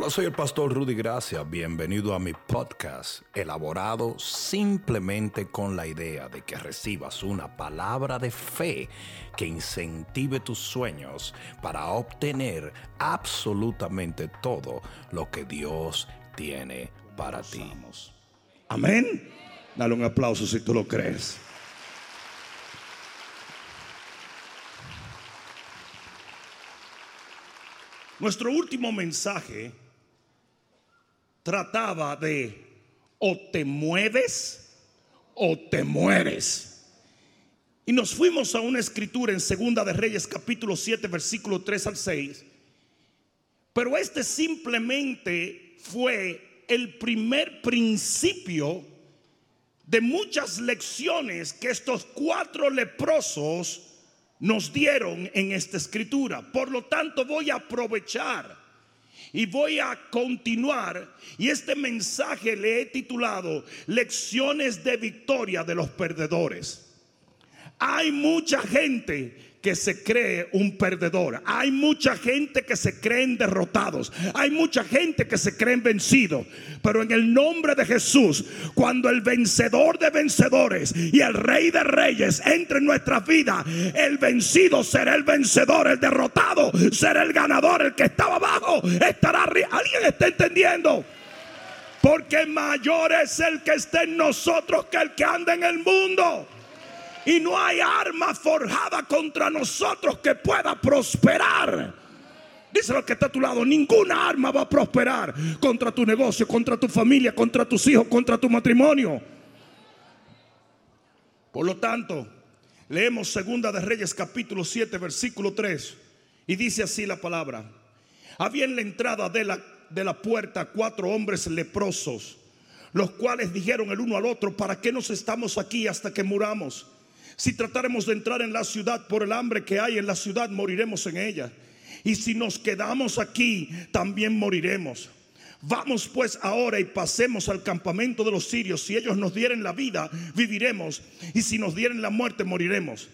Hola, soy el pastor Rudy Gracia. Bienvenido a mi podcast, elaborado simplemente con la idea de que recibas una palabra de fe que incentive tus sueños para obtener absolutamente todo lo que Dios tiene para ti. Amén. Dale un aplauso si tú lo crees. Nuestro último mensaje trataba de o te mueves o te mueres. Y nos fuimos a una escritura en Segunda de Reyes capítulo 7 versículo 3 al 6. Pero este simplemente fue el primer principio de muchas lecciones que estos cuatro leprosos nos dieron en esta escritura. Por lo tanto, voy a aprovechar y voy a continuar. Y este mensaje le he titulado Lecciones de victoria de los perdedores. Hay mucha gente que se cree un perdedor. Hay mucha gente que se creen derrotados. Hay mucha gente que se creen vencidos. Pero en el nombre de Jesús, cuando el vencedor de vencedores y el rey de reyes entre en nuestra vida, el vencido será el vencedor, el derrotado será el ganador, el que estaba abajo estará arriba. ¿Alguien está entendiendo? Porque mayor es el que está en nosotros que el que anda en el mundo. Y no hay arma forjada contra nosotros que pueda prosperar. Dice lo que está a tu lado, ninguna arma va a prosperar contra tu negocio, contra tu familia, contra tus hijos, contra tu matrimonio. Por lo tanto, leemos Segunda de Reyes capítulo 7 versículo 3 y dice así la palabra. Había en la entrada de la, de la puerta cuatro hombres leprosos, los cuales dijeron el uno al otro, ¿para qué nos estamos aquí hasta que muramos? Si tratáramos de entrar en la ciudad por el hambre que hay en la ciudad, moriremos en ella. Y si nos quedamos aquí, también moriremos. Vamos pues ahora y pasemos al campamento de los sirios. Si ellos nos dieren la vida, viviremos. Y si nos dieren la muerte, moriremos.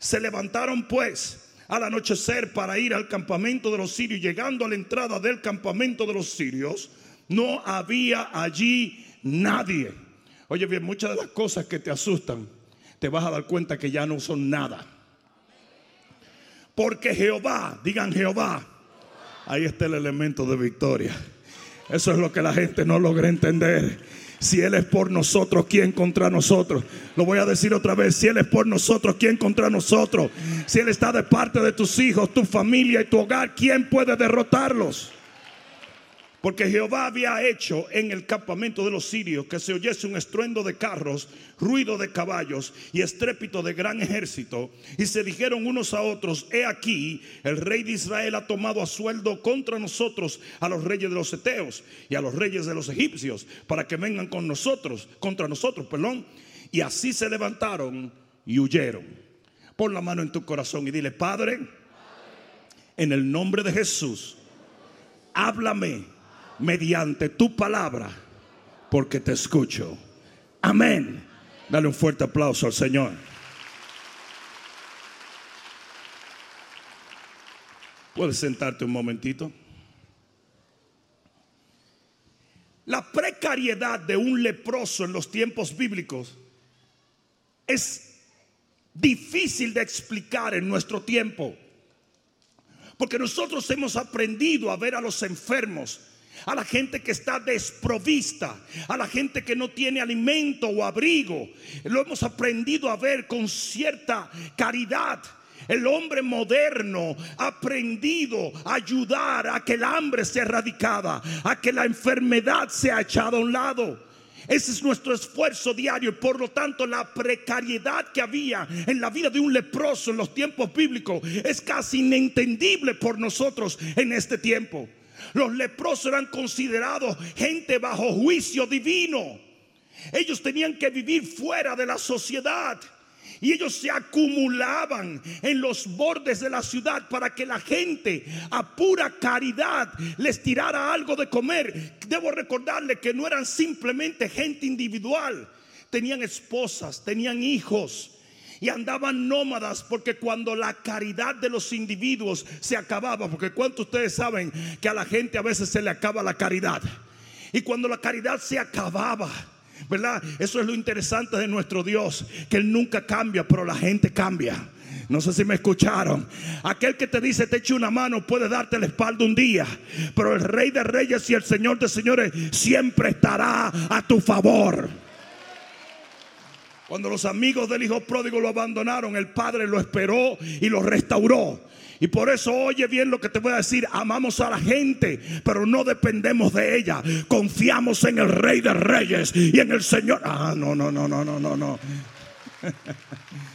Se levantaron pues al anochecer para ir al campamento de los sirios. Llegando a la entrada del campamento de los sirios, no había allí nadie. Oye bien, muchas de las cosas que te asustan te vas a dar cuenta que ya no son nada. Porque Jehová, digan Jehová, ahí está el elemento de victoria. Eso es lo que la gente no logra entender. Si Él es por nosotros, ¿quién contra nosotros? Lo voy a decir otra vez. Si Él es por nosotros, ¿quién contra nosotros? Si Él está de parte de tus hijos, tu familia y tu hogar, ¿quién puede derrotarlos? Porque Jehová había hecho en el campamento de los sirios que se oyese un estruendo de carros, ruido de caballos y estrépito de gran ejército. Y se dijeron unos a otros, he aquí, el rey de Israel ha tomado a sueldo contra nosotros a los reyes de los eteos y a los reyes de los egipcios para que vengan con nosotros, contra nosotros, perdón. Y así se levantaron y huyeron. Pon la mano en tu corazón y dile, Padre, en el nombre de Jesús, háblame mediante tu palabra, porque te escucho. Amén. Dale un fuerte aplauso al Señor. Puedes sentarte un momentito. La precariedad de un leproso en los tiempos bíblicos es difícil de explicar en nuestro tiempo. Porque nosotros hemos aprendido a ver a los enfermos a la gente que está desprovista, a la gente que no tiene alimento o abrigo. Lo hemos aprendido a ver con cierta caridad. El hombre moderno ha aprendido a ayudar a que el hambre sea erradicada, a que la enfermedad sea echada a un lado. Ese es nuestro esfuerzo diario y por lo tanto la precariedad que había en la vida de un leproso en los tiempos bíblicos es casi inentendible por nosotros en este tiempo. Los leprosos eran considerados gente bajo juicio divino. Ellos tenían que vivir fuera de la sociedad. Y ellos se acumulaban en los bordes de la ciudad para que la gente a pura caridad les tirara algo de comer. Debo recordarle que no eran simplemente gente individual. Tenían esposas, tenían hijos y andaban nómadas porque cuando la caridad de los individuos se acababa, porque cuánto ustedes saben que a la gente a veces se le acaba la caridad. Y cuando la caridad se acababa, ¿verdad? Eso es lo interesante de nuestro Dios, que Él nunca cambia, pero la gente cambia. No sé si me escucharon. Aquel que te dice te eche una mano puede darte la espalda un día. Pero el Rey de Reyes y el Señor de Señores siempre estará a tu favor. Cuando los amigos del hijo pródigo lo abandonaron, el padre lo esperó y lo restauró. Y por eso oye bien lo que te voy a decir. Amamos a la gente, pero no dependemos de ella. Confiamos en el Rey de Reyes y en el Señor. Ah, no, no, no, no, no, no, no.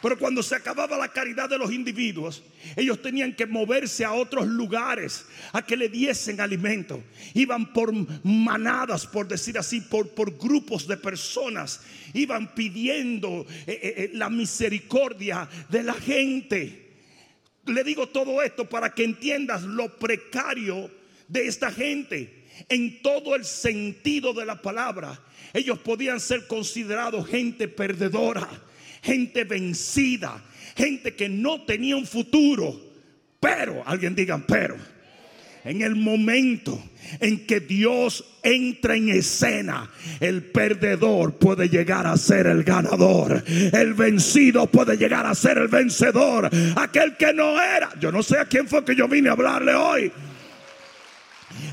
Pero cuando se acababa la caridad de los individuos, ellos tenían que moverse a otros lugares a que le diesen alimento. Iban por manadas, por decir así, por, por grupos de personas. Iban pidiendo eh, eh, eh, la misericordia de la gente. Le digo todo esto para que entiendas lo precario de esta gente en todo el sentido de la palabra. Ellos podían ser considerados gente perdedora gente vencida, gente que no tenía un futuro. Pero, alguien diga, pero, en el momento en que Dios entra en escena, el perdedor puede llegar a ser el ganador. El vencido puede llegar a ser el vencedor. Aquel que no era. Yo no sé a quién fue que yo vine a hablarle hoy.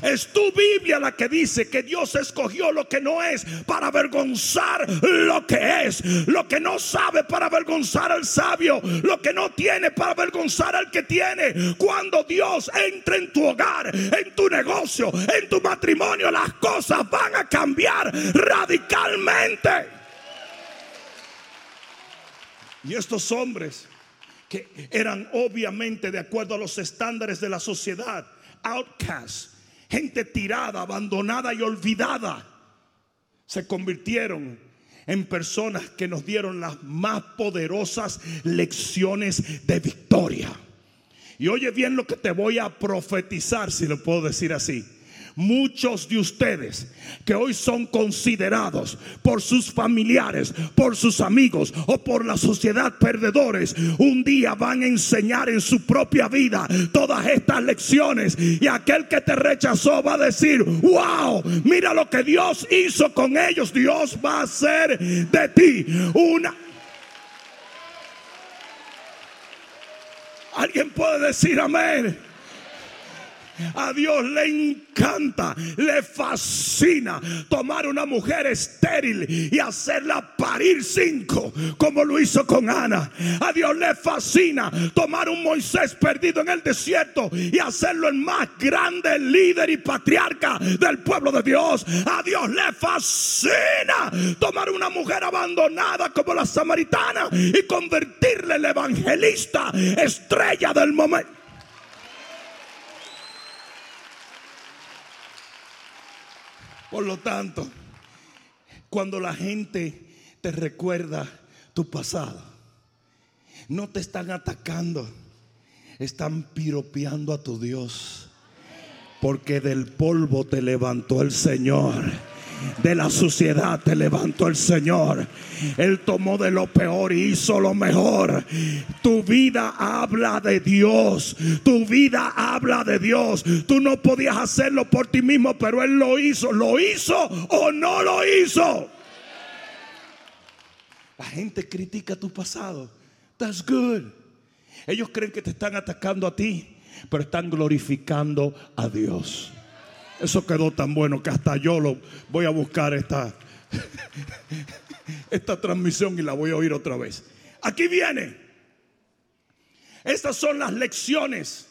Es tu Biblia la que dice que Dios escogió lo que no es para avergonzar lo que es. Lo que no sabe para avergonzar al sabio. Lo que no tiene para avergonzar al que tiene. Cuando Dios entra en tu hogar, en tu negocio, en tu matrimonio, las cosas van a cambiar radicalmente. Y estos hombres que eran obviamente de acuerdo a los estándares de la sociedad, outcasts, gente tirada, abandonada y olvidada, se convirtieron en personas que nos dieron las más poderosas lecciones de victoria. Y oye bien lo que te voy a profetizar, si lo puedo decir así muchos de ustedes que hoy son considerados por sus familiares, por sus amigos o por la sociedad perdedores, un día van a enseñar en su propia vida todas estas lecciones y aquel que te rechazó va a decir, wow, mira lo que Dios hizo con ellos, Dios va a hacer de ti una... Alguien puede decir amén. A Dios le encanta, le fascina tomar una mujer estéril y hacerla parir cinco, como lo hizo con Ana. A Dios le fascina tomar un Moisés perdido en el desierto y hacerlo el más grande líder y patriarca del pueblo de Dios. A Dios le fascina tomar una mujer abandonada como la samaritana y convertirle en evangelista estrella del momento. Por lo tanto, cuando la gente te recuerda tu pasado, no te están atacando, están piropeando a tu Dios. Porque del polvo te levantó el Señor de la suciedad te levantó el Señor. Él tomó de lo peor y hizo lo mejor. Tu vida habla de Dios. Tu vida habla de Dios. Tú no podías hacerlo por ti mismo, pero Él lo hizo. ¿Lo hizo o no lo hizo? La gente critica tu pasado. That's good. Ellos creen que te están atacando a ti, pero están glorificando a Dios. Eso quedó tan bueno que hasta yo lo voy a buscar esta, esta transmisión y la voy a oír otra vez. Aquí viene. Estas son las lecciones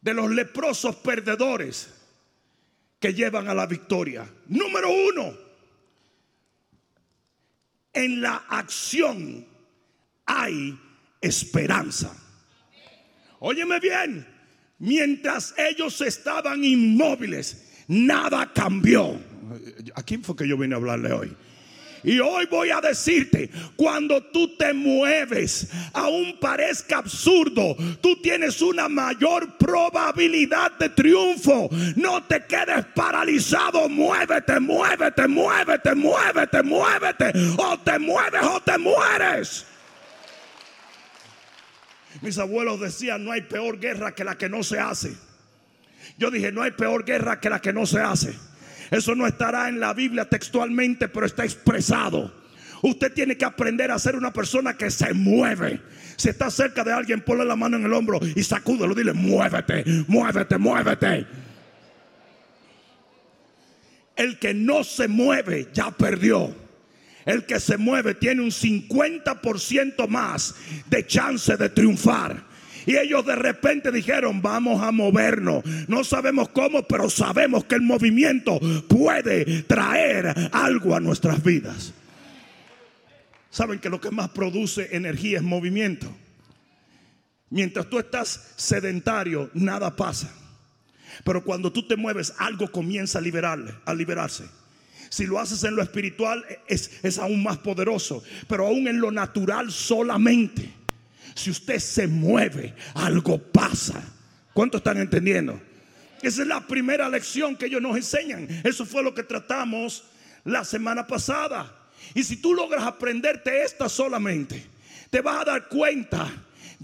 de los leprosos perdedores que llevan a la victoria. Número uno, en la acción hay esperanza. Óyeme bien, mientras ellos estaban inmóviles, nada cambió. ¿A quién fue que yo vine a hablarle hoy? Y hoy voy a decirte, cuando tú te mueves, aún parezca absurdo, tú tienes una mayor probabilidad de triunfo. No te quedes paralizado, muévete, muévete, muévete, muévete, muévete. O te mueves o te mueres. Mis abuelos decían, no hay peor guerra que la que no se hace. Yo dije, no hay peor guerra que la que no se hace. Eso no estará en la Biblia textualmente, pero está expresado. Usted tiene que aprender a ser una persona que se mueve. Si está cerca de alguien, ponle la mano en el hombro y sacúdelo. Dile, muévete, muévete, muévete. El que no se mueve ya perdió. El que se mueve tiene un 50% más de chance de triunfar. Y ellos de repente dijeron, vamos a movernos. No sabemos cómo, pero sabemos que el movimiento puede traer algo a nuestras vidas. Saben que lo que más produce energía es movimiento. Mientras tú estás sedentario, nada pasa. Pero cuando tú te mueves, algo comienza a, a liberarse. Si lo haces en lo espiritual, es, es aún más poderoso. Pero aún en lo natural solamente. Si usted se mueve, algo pasa. ¿Cuántos están entendiendo? Esa es la primera lección que ellos nos enseñan. Eso fue lo que tratamos la semana pasada. Y si tú logras aprenderte esta solamente, te vas a dar cuenta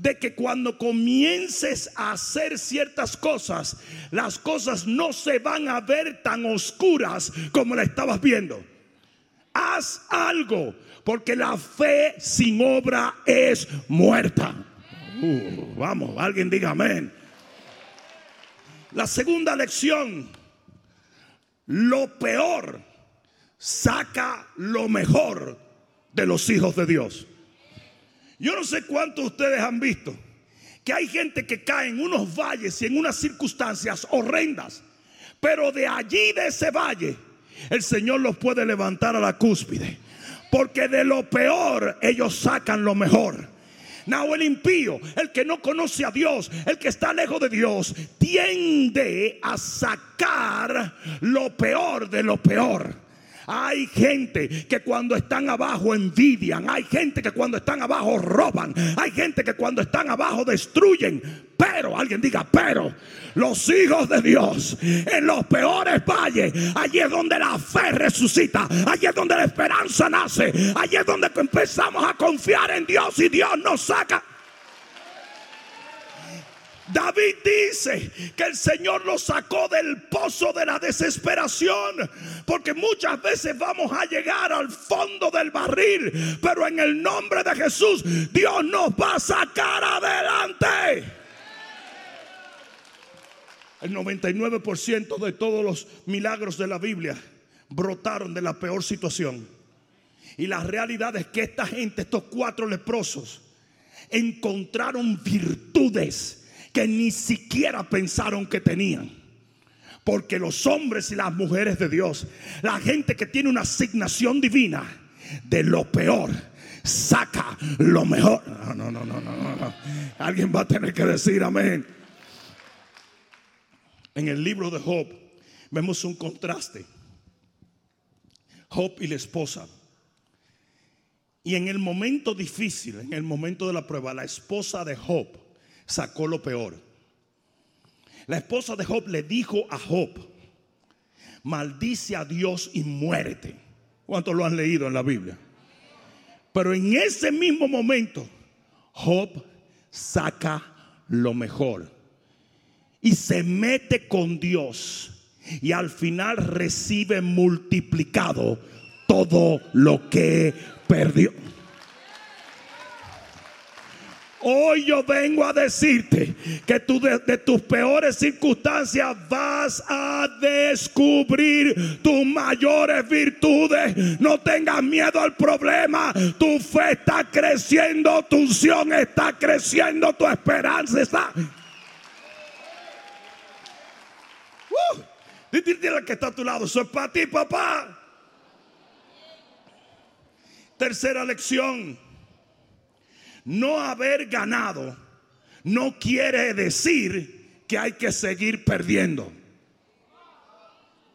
de que cuando comiences a hacer ciertas cosas, las cosas no se van a ver tan oscuras como la estabas viendo. Haz algo, porque la fe sin obra es muerta. Uh, vamos, alguien diga amén. La segunda lección, lo peor saca lo mejor de los hijos de Dios. Yo no sé cuántos de ustedes han visto que hay gente que cae en unos valles y en unas circunstancias horrendas, pero de allí, de ese valle, el Señor los puede levantar a la cúspide, porque de lo peor ellos sacan lo mejor. No, el impío, el que no conoce a Dios, el que está lejos de Dios, tiende a sacar lo peor de lo peor. Hay gente que cuando están abajo envidian. Hay gente que cuando están abajo roban. Hay gente que cuando están abajo destruyen. Pero, alguien diga, pero los hijos de Dios en los peores valles, allí es donde la fe resucita, allí es donde la esperanza nace, allí es donde empezamos a confiar en Dios y Dios nos saca. David dice que el Señor lo sacó del pozo de la desesperación, porque muchas veces vamos a llegar al fondo del barril, pero en el nombre de Jesús Dios nos va a sacar adelante. El 99% de todos los milagros de la Biblia brotaron de la peor situación. Y la realidad es que esta gente, estos cuatro leprosos, encontraron virtudes que ni siquiera pensaron que tenían. Porque los hombres y las mujeres de Dios, la gente que tiene una asignación divina, de lo peor, saca lo mejor. No, no, no, no, no, no. Alguien va a tener que decir amén. En el libro de Job vemos un contraste. Job y la esposa. Y en el momento difícil, en el momento de la prueba, la esposa de Job sacó lo peor. La esposa de Job le dijo a Job, maldice a Dios y muérete. ¿Cuántos lo han leído en la Biblia? Pero en ese mismo momento, Job saca lo mejor y se mete con Dios y al final recibe multiplicado todo lo que perdió. Hoy yo vengo a decirte que tú de, tus peores circunstancias vas a descubrir tus mayores virtudes. No tengas miedo al problema. Tu fe está creciendo, tu unción está creciendo, tu esperanza está. Uh, dile que está a tu lado, eso es para ti, papá. Tercera lección no haber ganado no quiere decir que hay que seguir perdiendo.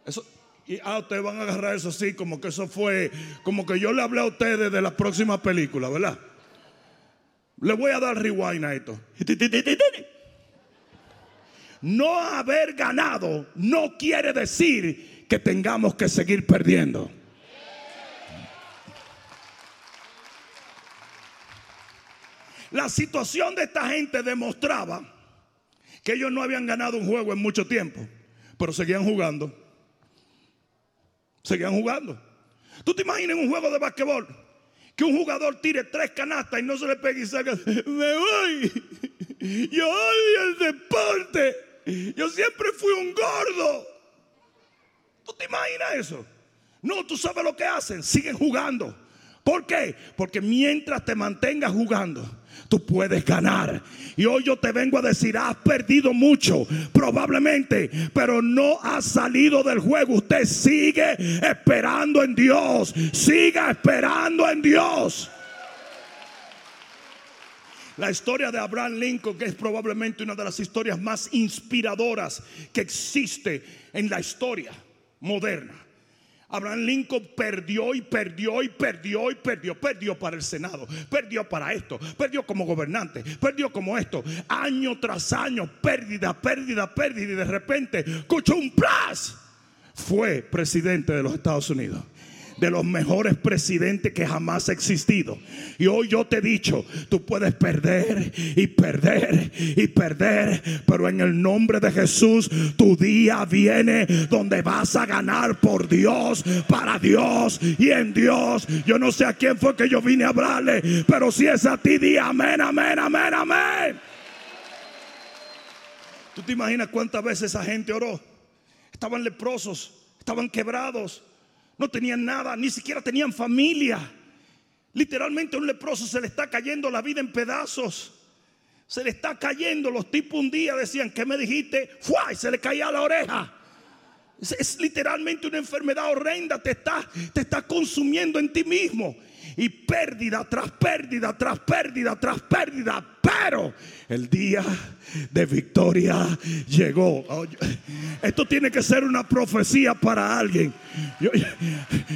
Eso, y ah, ustedes van a agarrar eso así, como que eso fue, como que yo le hablé a ustedes de la próxima película, ¿verdad? Le voy a dar rewind a esto. No haber ganado no quiere decir que tengamos que seguir perdiendo. La situación de esta gente demostraba que ellos no habían ganado un juego en mucho tiempo, pero seguían jugando. Seguían jugando. ¿Tú te imaginas un juego de basquetbol? Que un jugador tire tres canastas y no se le pegue y salga. Me voy. Yo odio el deporte. Yo siempre fui un gordo. ¿Tú te imaginas eso? No, tú sabes lo que hacen. Siguen jugando. ¿Por qué? Porque mientras te mantengas jugando, tú puedes ganar. Y hoy yo te vengo a decir, has perdido mucho, probablemente, pero no has salido del juego. Usted sigue esperando en Dios. Siga esperando en Dios. La historia de Abraham Lincoln, que es probablemente una de las historias más inspiradoras que existe en la historia moderna. Abraham Lincoln perdió y perdió y perdió y perdió. Perdió para el Senado, perdió para esto, perdió como gobernante, perdió como esto. Año tras año, pérdida, pérdida, pérdida. Y de repente, escuchó un. Fue presidente de los Estados Unidos de los mejores presidentes que jamás ha existido. Y hoy yo te he dicho, tú puedes perder y perder y perder, pero en el nombre de Jesús tu día viene donde vas a ganar por Dios, para Dios y en Dios. Yo no sé a quién fue que yo vine a hablarle, pero si es a ti, di amén, amén, amén, amén. ¿Tú te imaginas cuántas veces esa gente oró? Estaban leprosos, estaban quebrados no tenían nada, ni siquiera tenían familia. Literalmente un leproso se le está cayendo la vida en pedazos. Se le está cayendo. Los tipos un día decían, ¿qué me dijiste? ¡Fua! Y se le caía la oreja. Es, literalmente una enfermedad horrenda. Te está, te está consumiendo en ti mismo y pérdida tras pérdida, tras pérdida, tras pérdida. Pero el día de victoria llegó. Esto tiene que ser una profecía para alguien.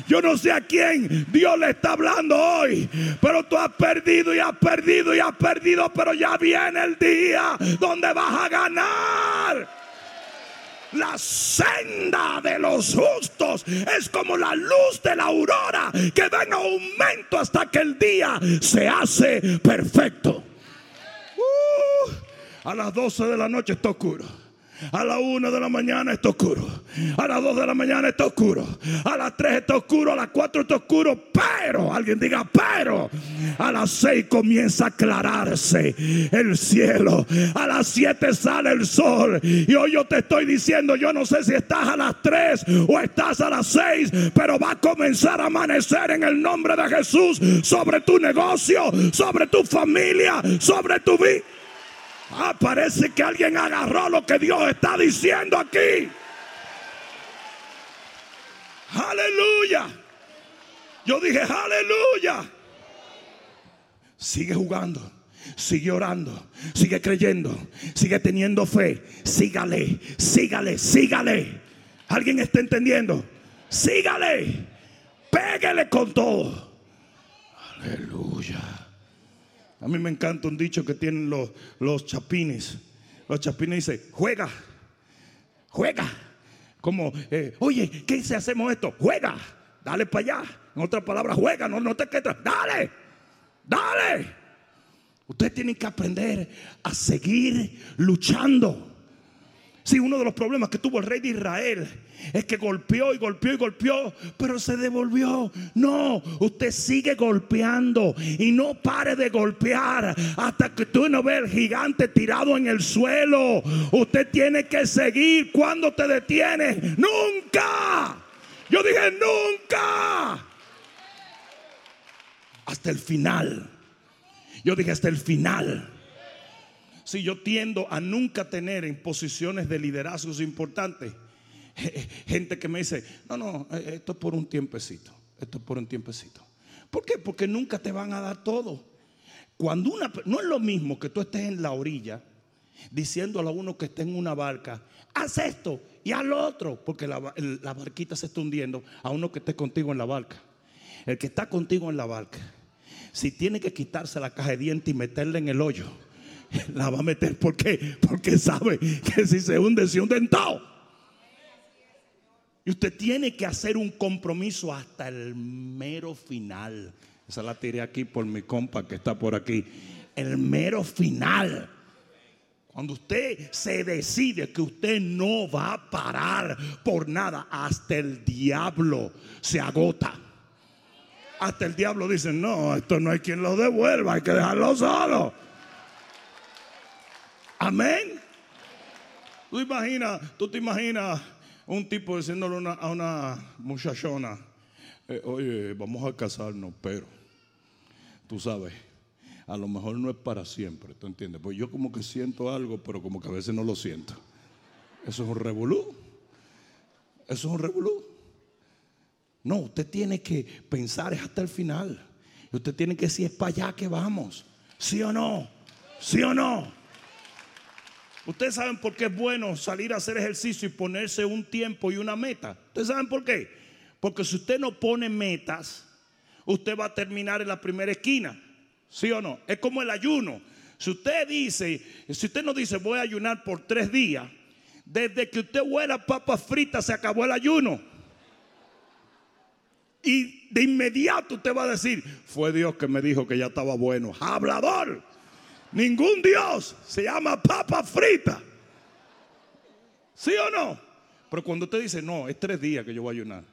Yo, no sé a quién Dios le está hablando hoy, pero tú has perdido y has perdido y has perdido, pero ya viene el día donde vas a ganar. La senda de los justos es como la luz de la aurora que va en aumento hasta que el día se hace perfecto. Uh, a las 12 de la noche está oscuro. A la una de la mañana está oscuro. A las dos de la mañana está oscuro. A las tres está oscuro. A las cuatro está oscuro. Pero, alguien diga, pero. A las seis comienza a aclararse el cielo. A las siete sale el sol. Y hoy yo te estoy diciendo, yo no sé si estás a las tres o estás a las seis. Pero va a comenzar a amanecer en el nombre de Jesús sobre tu negocio, sobre tu familia, sobre tu vida. Ah, parece que alguien agarró lo que Dios está diciendo aquí. Aleluya. Yo dije, aleluya. Sigue jugando, sigue orando, sigue creyendo, sigue teniendo fe. Sígale, sígale, sígale. ¿Alguien está entendiendo? Sígale. Pégale con todo. Aleluya. A mí me encanta un dicho que tienen los, los chapines. Los chapines dicen, juega, juega. Como, eh, oye, ¿qué si hacemos esto? Juega, dale para allá. En otras palabras, juega, no, no te quedes, dale, dale. Ustedes tienen que aprender a seguir luchando. Sí, uno de los problemas que tuvo el rey de Israel es que golpeó y golpeó y golpeó, pero se devolvió. No, usted sigue golpeando y no pare de golpear hasta que tú no veas el gigante tirado en el suelo. Usted tiene que seguir cuando te detienes. Nunca. Yo dije nunca. Hasta el final. Yo dije hasta el final. Si yo tiendo a nunca tener en posiciones de liderazgos importantes, gente que me dice, no, no, eh, esto es por un tiempecito, esto es por un tiempecito. ¿Por qué? Porque nunca te van a dar todo. Cuando una, no es lo mismo que tú estés en la orilla diciéndole a uno que está en una barca, haz esto y haz lo otro, porque la, la barquita se está hundiendo, a uno que esté contigo en la barca. El que está contigo en la barca, si tiene que quitarse la caja de dientes y meterla en el hoyo, la va a meter. Porque sabe que si se hunde, se hunde en todo. Y usted tiene que hacer un compromiso hasta el mero final. Esa la tiré aquí por mi compa que está por aquí. el mero final. Cuando usted se decide que usted no va a parar por nada, hasta el diablo se agota. Hasta el diablo dice, no, esto no hay quien lo devuelva, hay que dejarlo solo. Amén. Tú imaginas, tú te imaginas un tipo diciéndole a una muchachona, eh, oye, vamos a casarnos, pero tú sabes, a lo mejor no es para siempre, ¿tú entiendes? Pues yo como que siento algo, pero como que a veces no lo siento. Eso es un revolú. Eso es un revolú. No, usted tiene que pensar hasta el final. Usted tiene que decir, es para allá que vamos. ¿Sí o no? ¿Sí o no? Ustedes saben por qué es bueno salir a hacer ejercicio y ponerse un tiempo y una meta. Ustedes saben por qué. Porque si usted no pone metas, usted va a terminar en la primera esquina. ¿Sí o no? Es como el ayuno. Si usted dice, si usted no dice voy a ayunar por tres días, desde que usted huela papas fritas se acabó el ayuno. Y de inmediato usted va a decir, fue Dios que me dijo que ya estaba bueno. Hablador. Ningún Dios se llama papa frita. ¿Sí o no? Pero cuando usted dice, no, es tres días que yo voy a ayunar.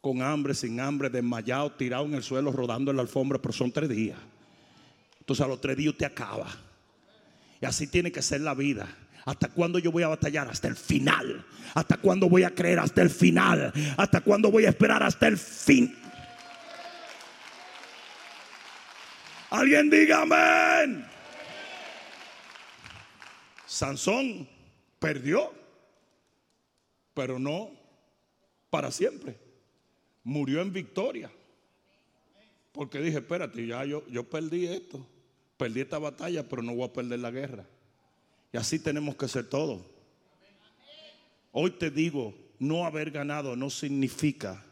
Con hambre, sin hambre, desmayado, tirado en el suelo, rodando en la alfombra, pero son tres días. Entonces a los tres días usted acaba. Y así tiene que ser la vida. ¿Hasta cuándo yo voy a batallar? Hasta el final. ¿Hasta cuándo voy a creer? Hasta el final. ¿Hasta cuándo voy a esperar? Hasta el fin. Alguien diga amén. Sansón perdió, pero no para siempre. Murió en victoria. Porque dije, espérate, ya yo, yo perdí esto. Perdí esta batalla, pero no voy a perder la guerra. Y así tenemos que ser todos. Hoy te digo, no haber ganado no significa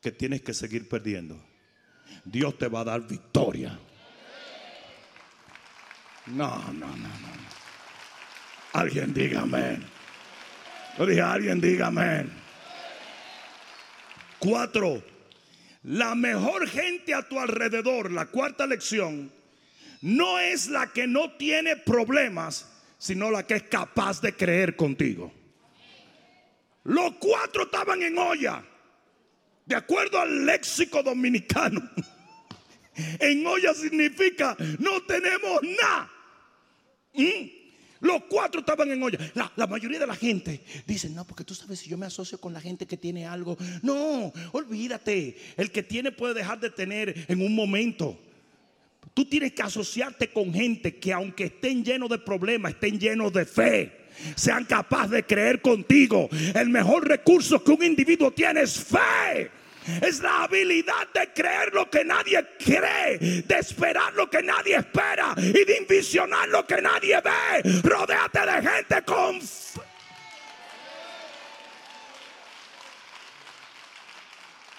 que tienes que seguir perdiendo. Dios te va a dar victoria. No, no, no, no. Alguien diga amén. Yo dije, alguien diga amén. Cuatro. La mejor gente a tu alrededor, la cuarta lección, no es la que no tiene problemas, sino la que es capaz de creer contigo. Los cuatro estaban en olla, de acuerdo al léxico dominicano. En olla significa no tenemos nada. ¿Mm? Los cuatro estaban en olla. La, mayoría de la gente dice, no, porque tú sabes si yo me asocio con la gente que tiene algo. No, olvídate. El que tiene puede dejar de tener en un momento. Tú tienes que asociarte con gente que aunque estén llenos de problemas, estén llenos de fe. Sean capaces de creer contigo. El mejor recurso que un individuo tiene es fe. Es la habilidad de creer lo que nadie cree, de esperar lo que nadie espera y de envisionar lo que nadie ve. Rodéate de gente con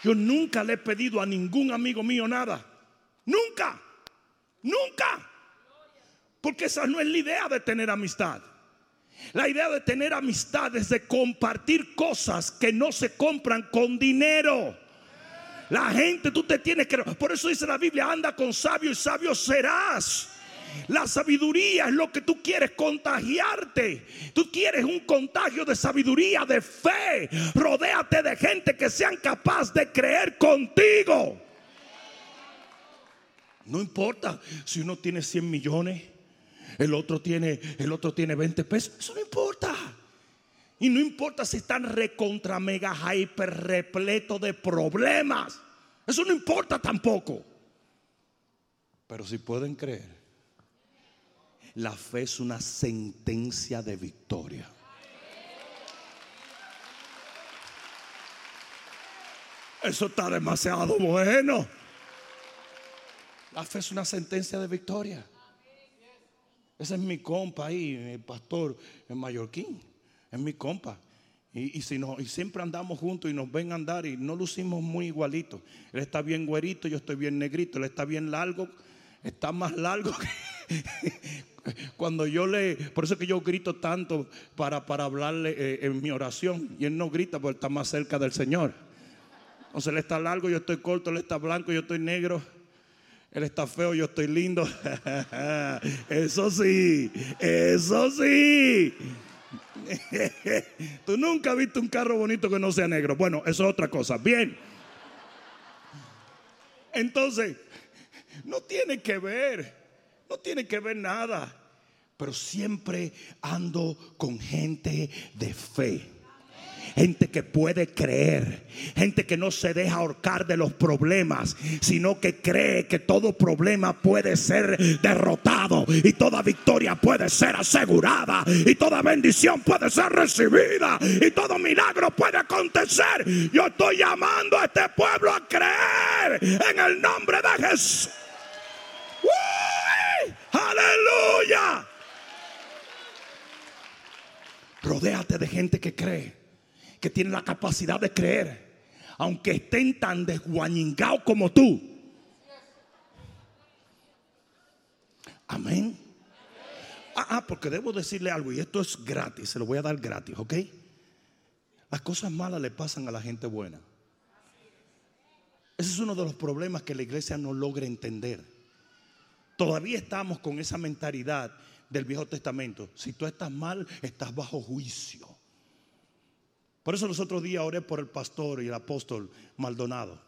Yo nunca le he pedido a ningún amigo mío nada. Nunca. Nunca. Porque esa no es la idea de tener amistad. La idea de tener amistad es de compartir cosas que no se compran con dinero. La gente, tú te tienes que... Por eso dice la Biblia, anda con sabio y sabio serás. La sabiduría es lo que tú quieres contagiarte. Tú quieres un contagio de sabiduría, de fe. Rodéate de gente que sean capaz de creer contigo. No importa si uno tiene 100 millones, el otro tiene, el otro tiene 20 pesos. Eso no importa. Y no importa si están recontra mega hyper repleto de problemas. Eso no importa tampoco. Pero si pueden creer, la fe es una sentencia de victoria. Eso está demasiado bueno. La fe es una sentencia de victoria. Ese es mi compa ahí, el pastor en Mallorquín es mi compa. Y, si no, y siempre andamos juntos y nos ven andar y no lucimos muy igualitos. Él está bien güerito, yo estoy bien negrito. Él está bien largo, está más largo que cuando yo le. Por eso que yo grito tanto para, para hablarle eh, en mi oración. Y él no grita porque está más cerca del Señor. Entonces él está largo, yo estoy corto, él está blanco, yo estoy negro. Él está feo, yo estoy lindo. Eso sí, eso sí. Tú nunca has visto un carro bonito que no sea negro. Bueno, eso es otra cosa. Bien. Entonces, no tiene que ver, no tiene que ver nada. Pero siempre ando con gente de fe gente que puede creer, gente que no se deja ahorcar de los problemas, sino que cree que todo problema puede ser derrotado y toda victoria puede ser asegurada y toda bendición puede ser recibida y todo milagro puede acontecer. Yo estoy llamando a este pueblo a creer en el nombre de Jesús. Aleluya. Rodéate de gente que cree que tienen la capacidad de creer, aunque estén tan desguañingados como tú. Amén. Ah, ah, porque debo decirle algo, y esto es gratis, se lo voy a dar gratis, ¿ok? Las cosas malas le pasan a la gente buena. Ese es uno de los problemas que la iglesia no logra entender. Todavía estamos con esa mentalidad del Viejo Testamento. Si tú estás mal, estás bajo juicio. Por eso los otros días oré por el pastor y el apóstol Maldonado.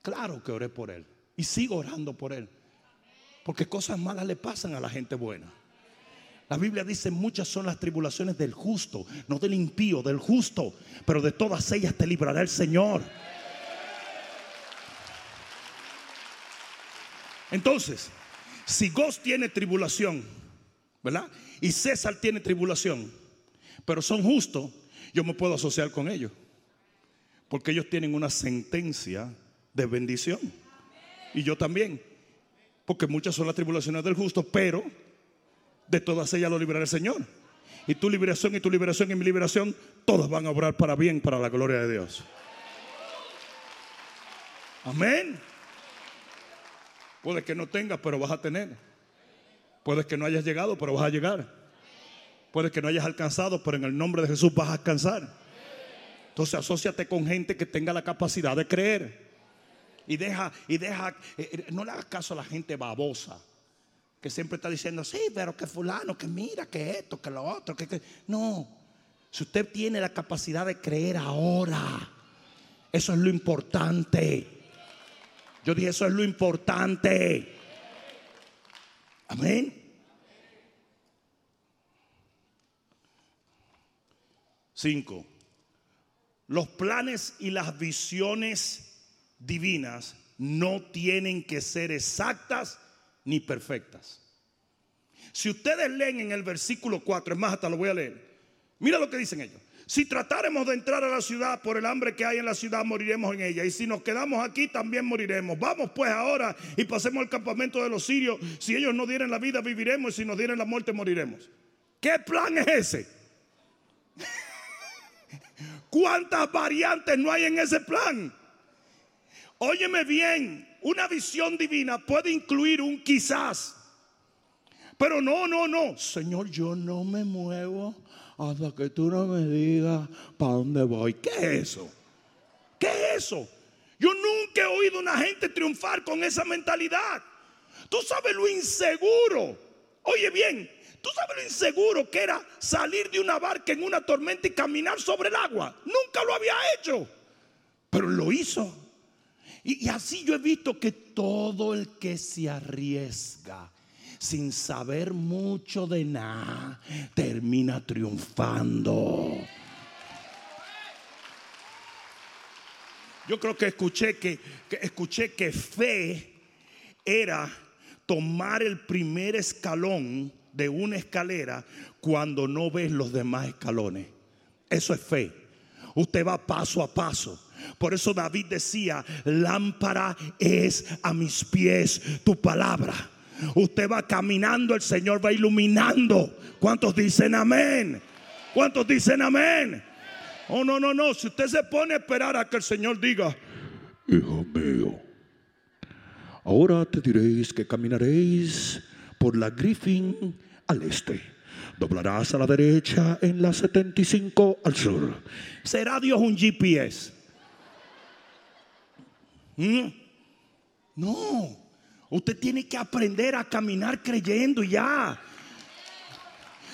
Claro que oré por él. Y sigo orando por él. Porque cosas malas le pasan a la gente buena. La Biblia dice, muchas son las tribulaciones del justo, no del impío, del justo. Pero de todas ellas te librará el Señor. Entonces, si Gos tiene tribulación, ¿verdad? Y César tiene tribulación, pero son justos, yo me puedo asociar con ellos. Porque ellos tienen una sentencia de bendición. Y yo también. Porque muchas son las tribulaciones del justo, pero de todas ellas lo librará el Señor. Y tu liberación y tu liberación y mi liberación, todas van a obrar para bien, para la gloria de Dios. Amén. Puede que no tengas, pero vas a tener. Puede que no hayas llegado, pero vas a llegar. Puede que no hayas alcanzado, pero en el nombre de Jesús vas a alcanzar. Entonces asóciate con gente que tenga la capacidad de creer. Y deja, y deja, eh, eh, no le hagas caso a la gente babosa. Que siempre está diciendo, sí, pero que fulano, que mira, que esto, que lo otro, que. No. Si usted tiene la capacidad de creer ahora, eso es lo importante. Yo dije, eso es lo importante. Amén. 5. Los planes y las visiones divinas no tienen que ser exactas ni perfectas. Si ustedes leen en el versículo 4, es más, hasta lo voy a leer. Mira lo que dicen ellos. Si tratáramos de entrar a la ciudad por el hambre que hay en la ciudad, moriremos en ella. Y si nos quedamos aquí, también moriremos. Vamos pues ahora y pasemos al campamento de los sirios. Si ellos no dieran la vida, viviremos. Y si nos dieran la muerte, moriremos. ¿Qué plan es ese? ¿Cuántas variantes no hay en ese plan? Óyeme bien, una visión divina puede incluir un quizás. Pero no, no, no. Señor, yo no me muevo hasta que tú no me digas para dónde voy. ¿Qué es eso? ¿Qué es eso? Yo nunca he oído a una gente triunfar con esa mentalidad. Tú sabes lo inseguro. Oye bien, ¿Tú sabes lo inseguro que era salir de una barca en una tormenta y caminar sobre el agua? Nunca lo había hecho, pero lo hizo. Y, así yo he visto que todo el que se arriesga sin saber mucho de nada termina triunfando. Yo creo que escuché que, que escuché que fe era tomar el primer escalón de una escalera cuando no ves los demás escalones. Eso es fe. Usted va paso a paso. Por eso David decía, lámpara es a mis pies tu palabra. Usted va caminando, el Señor va iluminando. ¿Cuántos dicen amén? ¿Cuántos dicen amén? Oh, no, no, no. Si usted se pone a esperar a que el Señor diga, Hijo mío, ahora te diréis que caminaréis por la Griffin al este. Doblarás a la derecha en la 75 al sur. ¿Será Dios un GPS? ¿Mm? No. Usted tiene que aprender a caminar creyendo ya.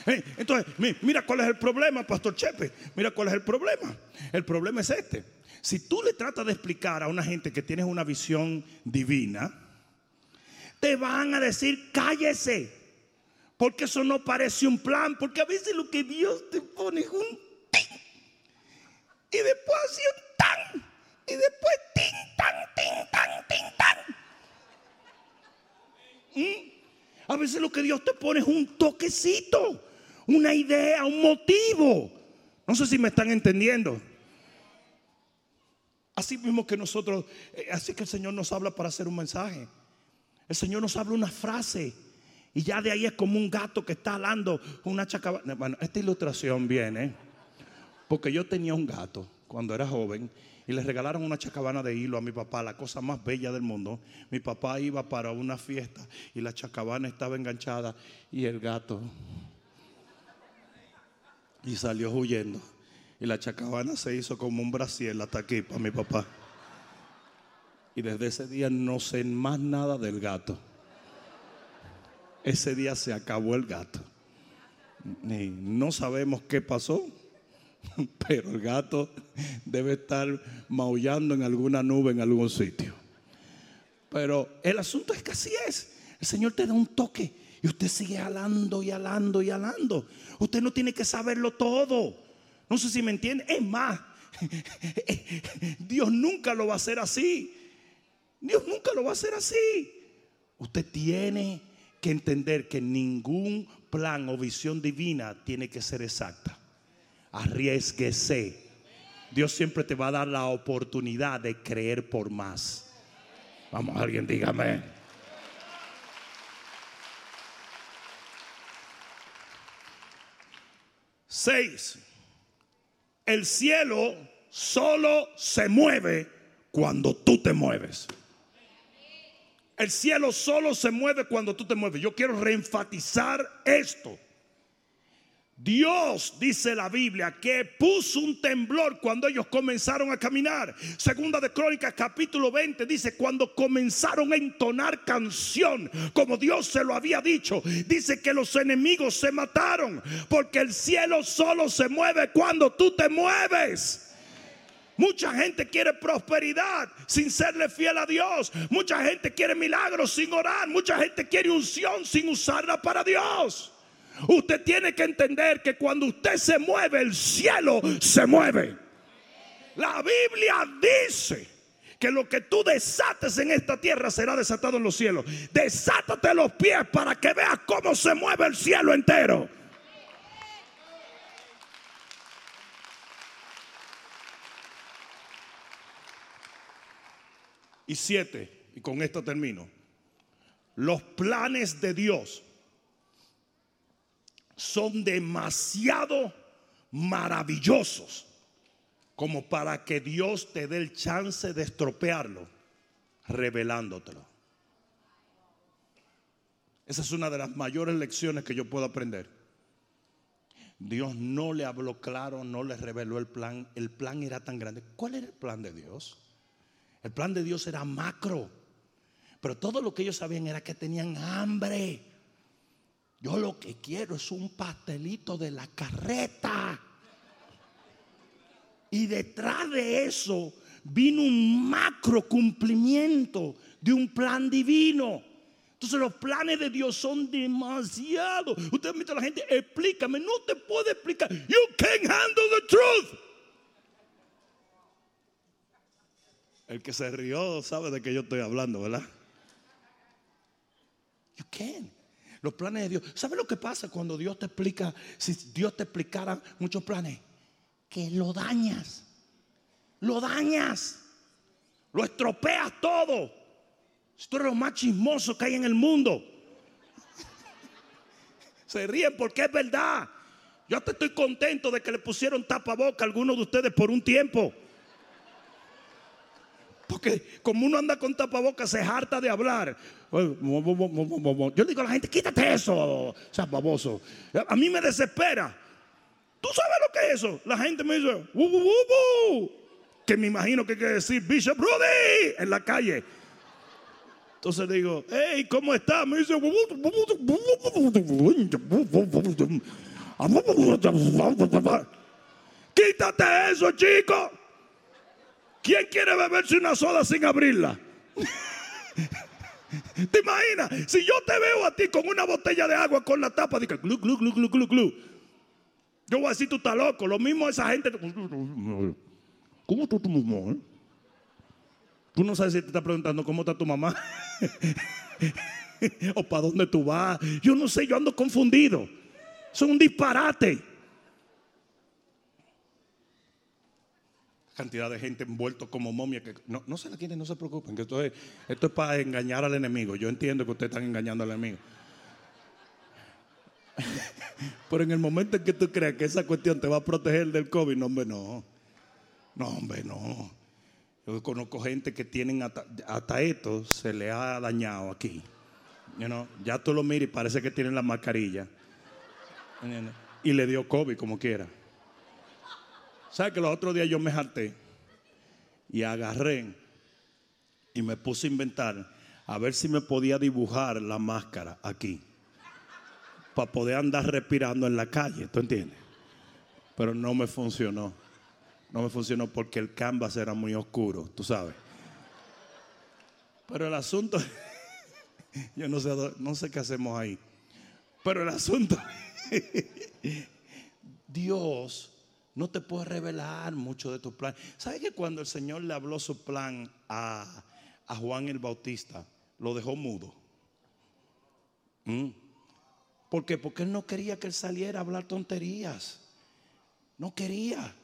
Eh, Entonces, mi- mira cuál es el problema, Pastor Chepe. Mira cuál es el problema. El problema es este. Si tú le tratas de explicar a una gente que tienes una visión divina, te van a decir, cállese. Porque eso no parece un plan. Porque a veces lo que Dios te pone es un tin. Y después así un tan. Y después tin, tan, tin, tan, tin, tan. ¿Mm? A veces lo que Dios te pone es un toquecito, una idea, un motivo. No sé si me están entendiendo. Así mismo que nosotros, eh, así que el Señor nos habla para hacer un mensaje. El Señor nos habla una frase y ya de ahí es como un gato que está hablando una chacabana. Bueno, esta ilustración viene porque yo tenía un gato cuando era joven y le regalaron una chacabana de hilo a mi papá, la cosa más bella del mundo. Mi papá iba para una fiesta y la chacabana estaba enganchada y el gato y salió huyendo. Y la chacabana se hizo como un brasiel hasta aquí para mi papá. Y desde ese día no sé más nada del gato. Ese día se acabó el gato. Ni- no sabemos qué pasó, pero el gato debe estar maullando en alguna nube en algún sitio. Pero el asunto es que así es. El Señor te da un toque y usted sigue alando y alando y alando. Usted no tiene que saberlo todo. No sé si me entiende. Es más, Dios nunca lo va a hacer así. Dios nunca lo va a hacer así. Usted tiene que entender que ningún plan o visión divina tiene que ser exacta. Arriesguese. Dios siempre te va a dar la oportunidad de creer por más. Vamos, alguien dígame. Seis. El cielo solo se mueve cuando tú te mueves. El cielo solo se mueve cuando tú te mueves. Yo quiero reenfatizar esto. Dios, dice la Biblia, que puso un temblor cuando ellos comenzaron a caminar. Segunda de Crónicas capítulo 20 dice, cuando comenzaron a entonar canción, como Dios se lo había dicho, dice que los enemigos se mataron, porque el cielo solo se mueve cuando tú te mueves. Mucha gente quiere prosperidad sin serle fiel a Dios. Mucha gente quiere milagros sin orar. Mucha gente quiere unción sin usarla para Dios. Usted tiene que entender que cuando usted se mueve, el cielo se mueve. La Biblia dice que lo que tú desates en esta tierra será desatado en los cielos. Desátate los pies para que veas cómo se mueve el cielo entero. Y siete, y con esto termino. Los planes de Dios son demasiado maravillosos como para que Dios te dé el chance de estropearlo revelándotelo. Esa es una de las mayores lecciones que yo puedo aprender. Dios no le habló claro, no le reveló el plan. El plan era tan grande. ¿Cuál era el plan de Dios? El plan de Dios era macro. Pero todo lo que ellos sabían era que tenían hambre. Yo lo que quiero es un pastelito de la carreta. Y detrás de eso vino un macro cumplimiento de un plan divino. Entonces los planes de Dios son demasiado. Usted me a la gente, explícame, no te puedo explicar. You can't handle the truth. El que se rió sabe de qué yo estoy hablando, ¿verdad? You can. Los planes de Dios. ¿Sabe lo que pasa cuando Dios te explica? Si Dios te explicara muchos planes, que lo dañas. Lo dañas. Lo estropeas todo. Esto es lo más chismoso que hay en el mundo. Se ríen porque es verdad. Yo te estoy contento de que le pusieron tapaboca a algunos de ustedes por un tiempo. Porque como uno anda con tapabocas se harta de hablar. Yo le digo a la gente, quítate eso, o sea, baboso. A mí me desespera. ¿Tú sabes lo que es eso? La gente me dice, "Uh, uh, uh, uh", que me imagino que quiere decir Bishop Rudy en la calle. Entonces digo, hey, ¿cómo está? Me dice, quítate eso, chico. ¿Quién quiere beberse una soda sin abrirla? ¿Te imaginas? Si yo te veo a ti con una botella de agua con la tapa, digo, glu, glu, glu, glu, glu, glu. Yo voy a decir, tú estás loco. Lo mismo esa gente. ¿Cómo está tu mamá? eh? Tú no sabes si te está preguntando cómo está tu mamá. o para dónde tú vas. Yo no sé, yo ando confundido. Son un disparate. Cantidad de gente envuelto como momia que no, no se la quieren, no se preocupen, que esto es, esto es para engañar al enemigo. Yo entiendo que ustedes están engañando al enemigo. Pero en el momento en que tú creas que esa cuestión te va a proteger del COVID, no, hombre, no. No, hombre, no. Yo conozco gente que tienen hasta, hasta esto, se le ha dañado aquí. You know, ya tú lo miras y parece que tienen la mascarilla. Y le dio COVID como quiera. ¿Sabes que los otros días yo me harté y agarré y me puse a inventar a ver si me podía dibujar la máscara aquí para poder andar respirando en la calle, ¿tú entiendes? Pero no me funcionó. No me funcionó porque el canvas era muy oscuro, tú sabes. Pero el asunto, yo no sé, no sé qué hacemos ahí. Pero el asunto, Dios no te puede revelar mucho de tu plan. ¿Sabes que cuando el Señor le habló su plan a, a Juan el Bautista, lo dejó mudo? ¿Mm? ¿Por qué? Porque él no quería que él saliera a hablar tonterías. No quería.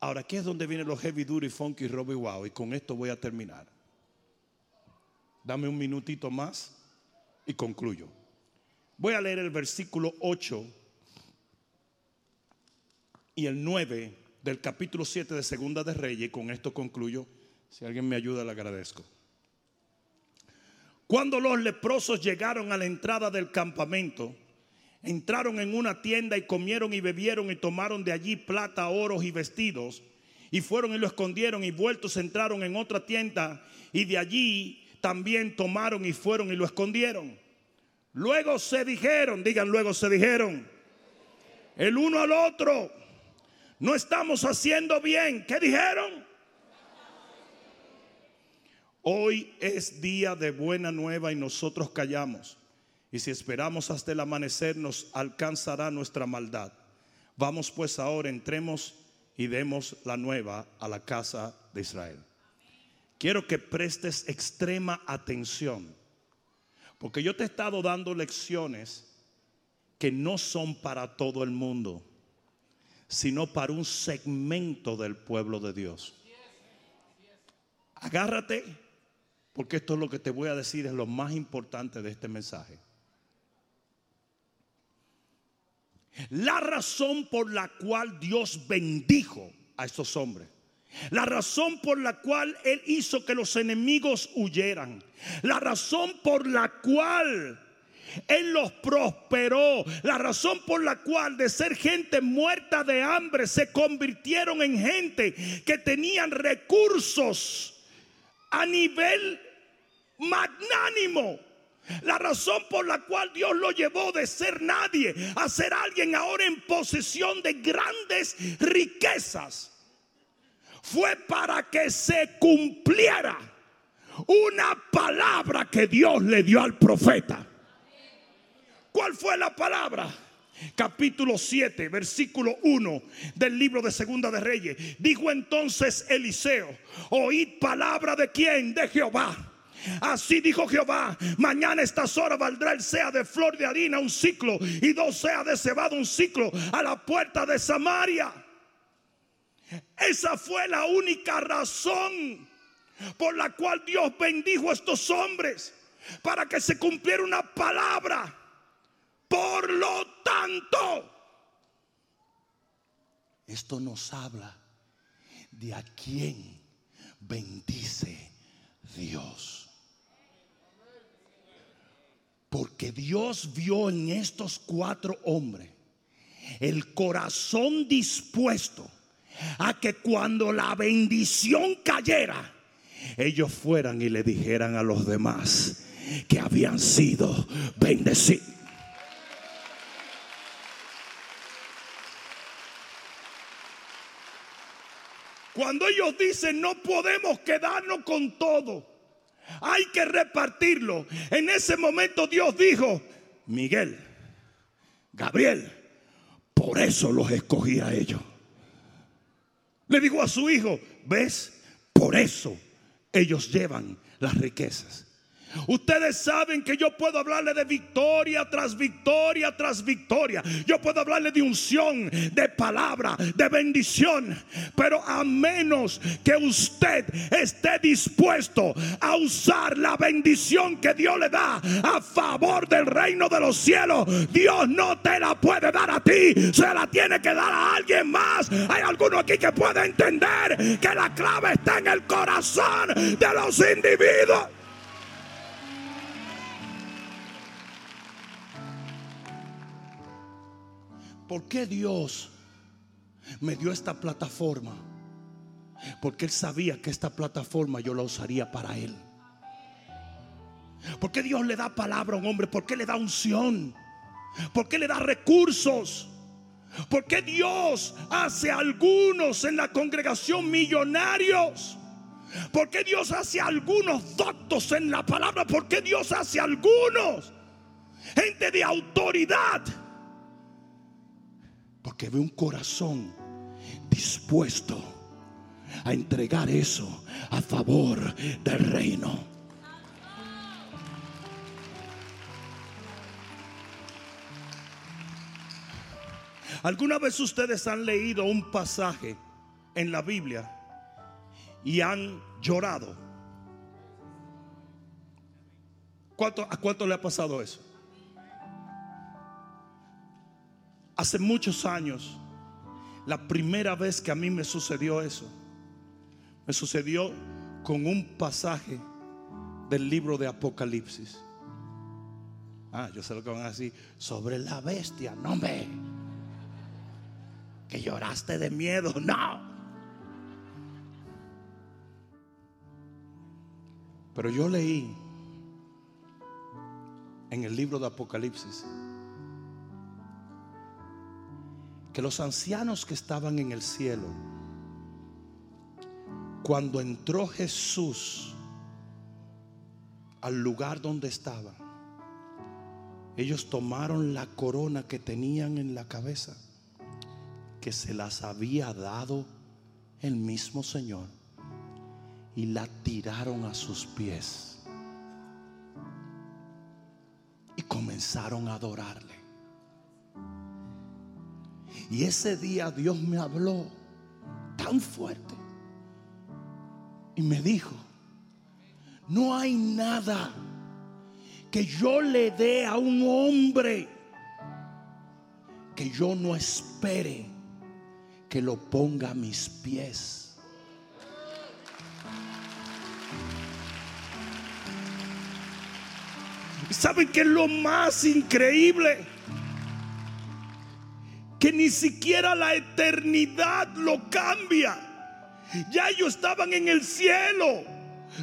Ahora, aquí es donde vienen los heavy duty, funky, Robbie Wow. Y con esto voy a terminar. Dame un minutito más y concluyo. Voy a leer el versículo 8 y el 9 del capítulo 7 de Segunda de Reyes. Y con esto concluyo. Si alguien me ayuda, le agradezco. Cuando los leprosos llegaron a la entrada del campamento, entraron en una tienda y comieron y bebieron y tomaron de allí plata, oros y vestidos. Y fueron y lo escondieron y vueltos entraron en otra tienda y de allí también tomaron y fueron y lo escondieron. Luego se dijeron, digan luego se dijeron, el uno al otro, no estamos haciendo bien. ¿Qué dijeron? Hoy es día de buena nueva y nosotros callamos. Y si esperamos hasta el amanecer nos alcanzará nuestra maldad. Vamos pues ahora, entremos y demos la nueva a la casa de Israel. Quiero que prestes extrema atención, porque yo te he estado dando lecciones que no son para todo el mundo, sino para un segmento del pueblo de Dios. Agárrate, porque esto es lo que te voy a decir, es lo más importante de este mensaje. La razón por la cual Dios bendijo a estos hombres. La razón por la cual Él hizo que los enemigos huyeran. La razón por la cual Él los prosperó. La razón por la cual de ser gente muerta de hambre se convirtieron en gente que tenían recursos a nivel magnánimo. La razón por la cual Dios lo llevó de ser nadie a ser alguien ahora en posesión de grandes riquezas fue para que se cumpliera una palabra que Dios le dio al profeta. ¿Cuál fue la palabra? Capítulo 7, versículo 1 del libro de Segunda de Reyes. Dijo entonces Eliseo, oíd palabra de quién? De Jehová. Así dijo Jehová, mañana estas horas valdrá el sea de flor de harina un ciclo y dos sea de cebado un ciclo a la puerta de Samaria. Esa fue la única razón por la cual Dios bendijo a estos hombres, para que se cumpliera una palabra. Por lo tanto, esto nos habla de a quién bendice Dios. Porque Dios vio en estos cuatro hombres el corazón dispuesto a que cuando la bendición cayera, ellos fueran y le dijeran a los demás que habían sido bendecidos. Cuando ellos dicen no podemos quedarnos con todo, hay que repartirlo. En ese momento Dios dijo, Miguel, Gabriel, por eso los escogí a ellos. Le dijo a su hijo, ¿ves? Por eso ellos llevan las riquezas. Ustedes saben que yo puedo hablarle de victoria tras victoria tras victoria. Yo puedo hablarle de unción, de palabra, de bendición. Pero a menos que usted esté dispuesto a usar la bendición que Dios le da a favor del reino de los cielos, Dios no te la puede dar a ti. Se la tiene que dar a alguien más. Hay alguno aquí que puede entender que la clave está en el corazón de los individuos. ¿Por qué Dios me dio esta plataforma? Porque Él sabía que esta plataforma yo la usaría para Él. ¿Por qué Dios le da palabra a un hombre? ¿Por qué le da unción? ¿Por qué le da recursos? ¿Por qué Dios hace a algunos en la congregación millonarios? ¿Por qué Dios hace a algunos doctos en la palabra? ¿Por qué Dios hace a algunos gente de autoridad? Porque ve un corazón dispuesto a entregar eso a favor del reino. ¿Alguna vez ustedes han leído un pasaje en la Biblia y han llorado? ¿A cuánto le ha pasado eso? Hace muchos años, la primera vez que a mí me sucedió eso, me sucedió con un pasaje del libro de Apocalipsis. Ah, yo sé lo que van a decir. Sobre la bestia, no me. Que lloraste de miedo, no. Pero yo leí en el libro de Apocalipsis que los ancianos que estaban en el cielo, cuando entró Jesús al lugar donde estaba, ellos tomaron la corona que tenían en la cabeza, que se las había dado el mismo Señor, y la tiraron a sus pies. Y comenzaron a adorarle. Y ese día Dios me habló tan fuerte y me dijo, no hay nada que yo le dé a un hombre que yo no espere que lo ponga a mis pies. ¿Saben qué es lo más increíble? Que ni siquiera la eternidad lo cambia. Ya ellos estaban en el cielo.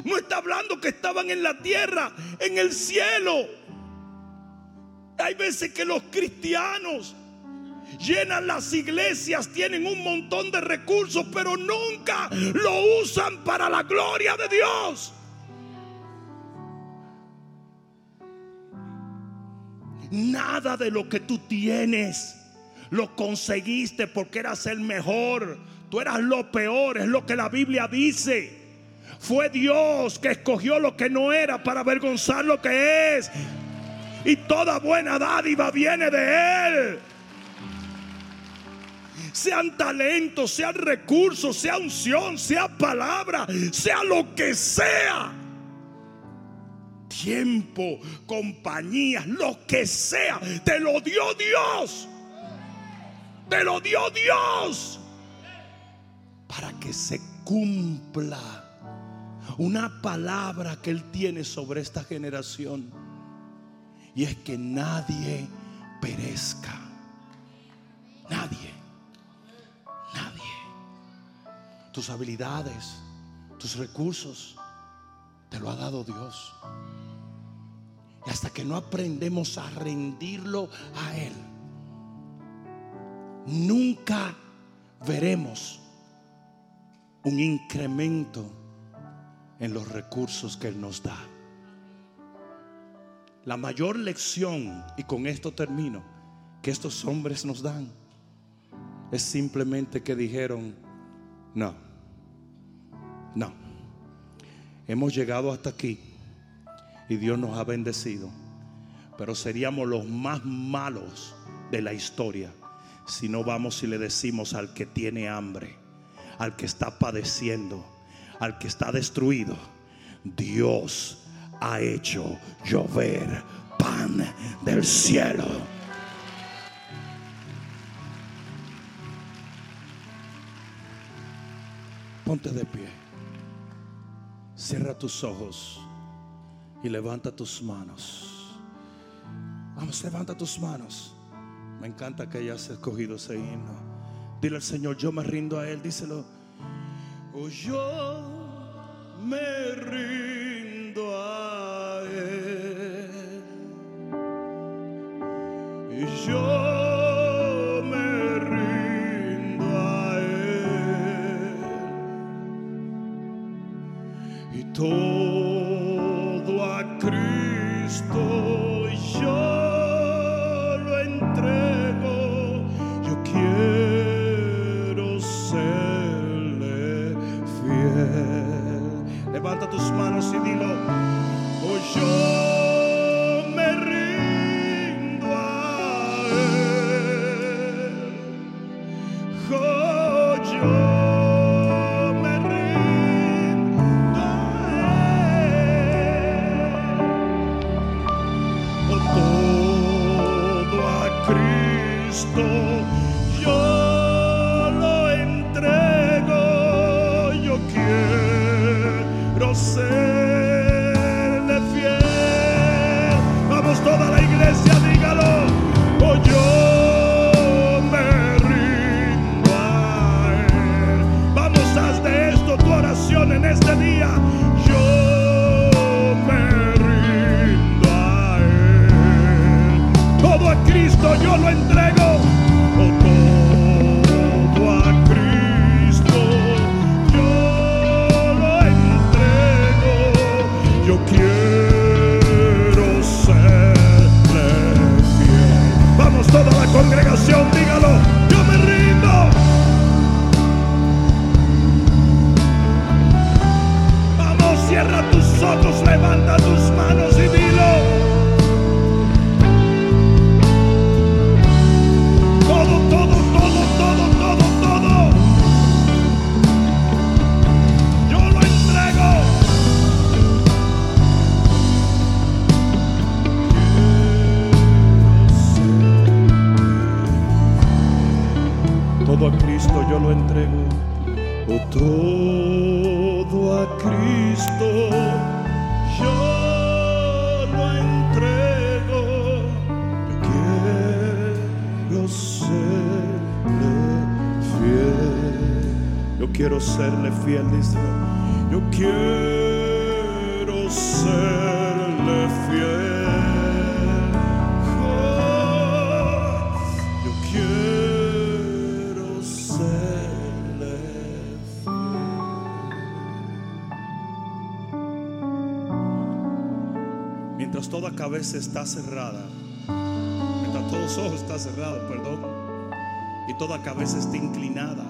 No está hablando que estaban en la tierra, en el cielo. Hay veces que los cristianos llenan las iglesias, tienen un montón de recursos, pero nunca lo usan para la gloria de Dios. Nada de lo que tú tienes lo conseguiste porque eras el mejor. Tú eras lo peor, es lo que la Biblia dice. Fue Dios que escogió lo que no era para avergonzar lo que es. Y toda buena dádiva viene de Él. Sean talentos, sean recursos, sea unción, sea palabra, sea lo que sea. Tiempo, compañías, lo que sea, te lo dio Dios. Te lo dio Dios para que se cumpla una palabra que Él tiene sobre esta generación. Y es que nadie perezca. Nadie. Nadie. Tus habilidades, tus recursos, te lo ha dado Dios. Y hasta que no aprendemos a rendirlo a Él, nunca veremos un incremento en los recursos que Él nos da. La mayor lección, y con esto termino, que estos hombres nos dan, es simplemente que dijeron, no, no, hemos llegado hasta aquí y Dios nos ha bendecido, pero seríamos los más malos de la historia si no vamos y le decimos al que tiene hambre, al que está padeciendo, al que está destruido, Dios ha hecho llover pan del cielo. Ponte de pie. Cierra tus ojos y levanta tus manos. Vamos, levanta tus manos. Me encanta que hayas escogido ese himno. Dile al Señor, yo me rindo a Él. Díselo. Oh, yo me rindo a Él. Y yo me quiero serle fiel. Yo quiero serle fiel. Mientras toda cabeza está cerrada, mientras todos ojos están cerrados, perdón, y toda cabeza está inclinada,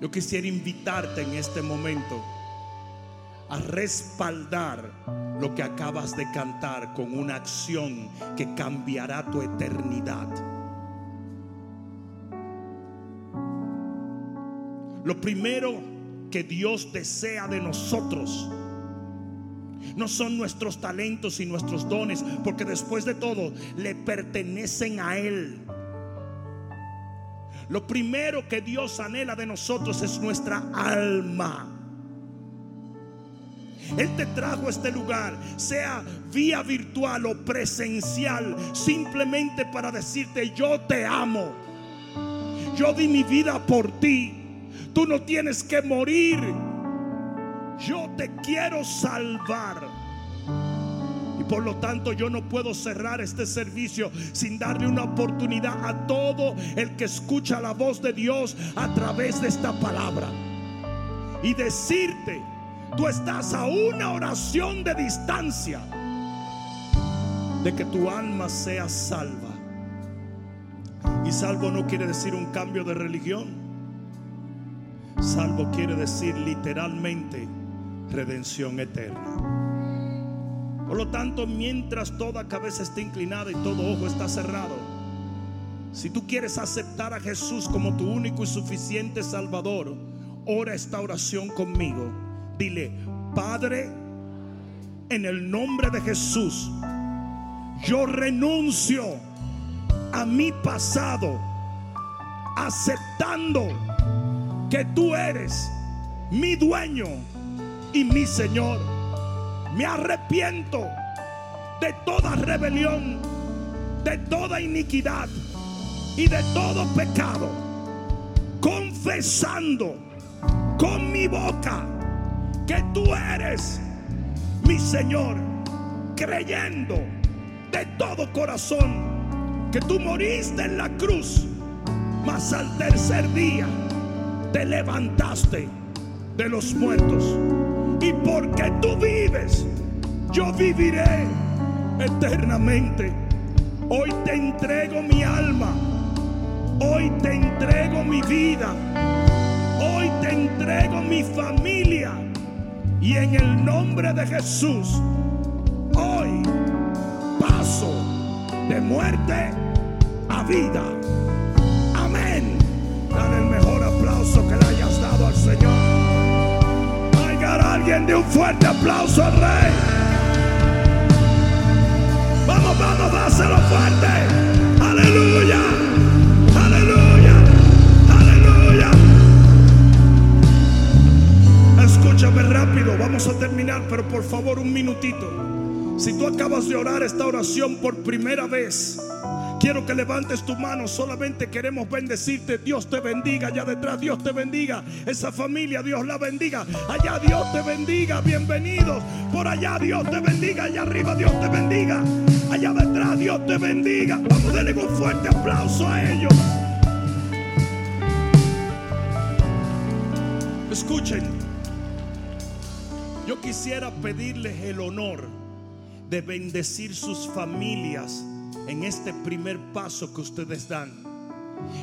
yo quisiera invitarte en este momento a respaldar lo que acabas de cantar con una acción que cambiará tu eternidad. Lo primero que Dios desea de nosotros no son nuestros talentos y nuestros dones, porque después de todo le pertenecen a Él. Lo primero que Dios anhela de nosotros es nuestra alma. Él te trajo a este lugar, sea vía virtual o presencial, simplemente para decirte, yo te amo. Yo di mi vida por ti. Tú no tienes que morir. Yo te quiero salvar. Por lo tanto yo no puedo cerrar este servicio sin darle una oportunidad a todo el que escucha la voz de Dios a través de esta palabra. Y decirte, tú estás a una oración de distancia de que tu alma sea salva. Y salvo no quiere decir un cambio de religión. Salvo quiere decir literalmente redención eterna. Por lo tanto, mientras toda cabeza está inclinada y todo ojo está cerrado, si tú quieres aceptar a Jesús como tu único y suficiente Salvador, ora esta oración conmigo. Dile, Padre, en el nombre de Jesús, yo renuncio a mi pasado, aceptando que tú eres mi dueño y mi Señor. Me arrepiento de toda rebelión, de toda iniquidad y de todo pecado, confesando con mi boca que tú eres mi Señor, creyendo de todo corazón que tú moriste en la cruz, mas al tercer día te levantaste de los muertos. Y porque tú vives, yo viviré eternamente. Hoy te entrego mi alma. Hoy te entrego mi vida. Hoy te entrego mi familia. Y en el nombre de Jesús, hoy paso de muerte a vida. Alguien de un fuerte aplauso al Rey. Vamos, vamos, dáselo fuerte. Aleluya. Aleluya. Aleluya. Escúchame rápido, vamos a terminar, pero por favor un minutito. Si tú acabas de orar esta oración por primera vez, quiero que levantes tu mano. Solamente queremos bendecirte. Dios te bendiga. Allá detrás, Dios te bendiga. Esa familia, Dios la bendiga. Allá, Dios te bendiga. Bienvenidos. Por allá, Dios te bendiga. Allá arriba, Dios te bendiga. Allá detrás, Dios te bendiga. Vamos a darle un fuerte aplauso a ellos. Escuchen. Yo quisiera pedirles el honor de bendecir sus familias en este primer paso que ustedes dan.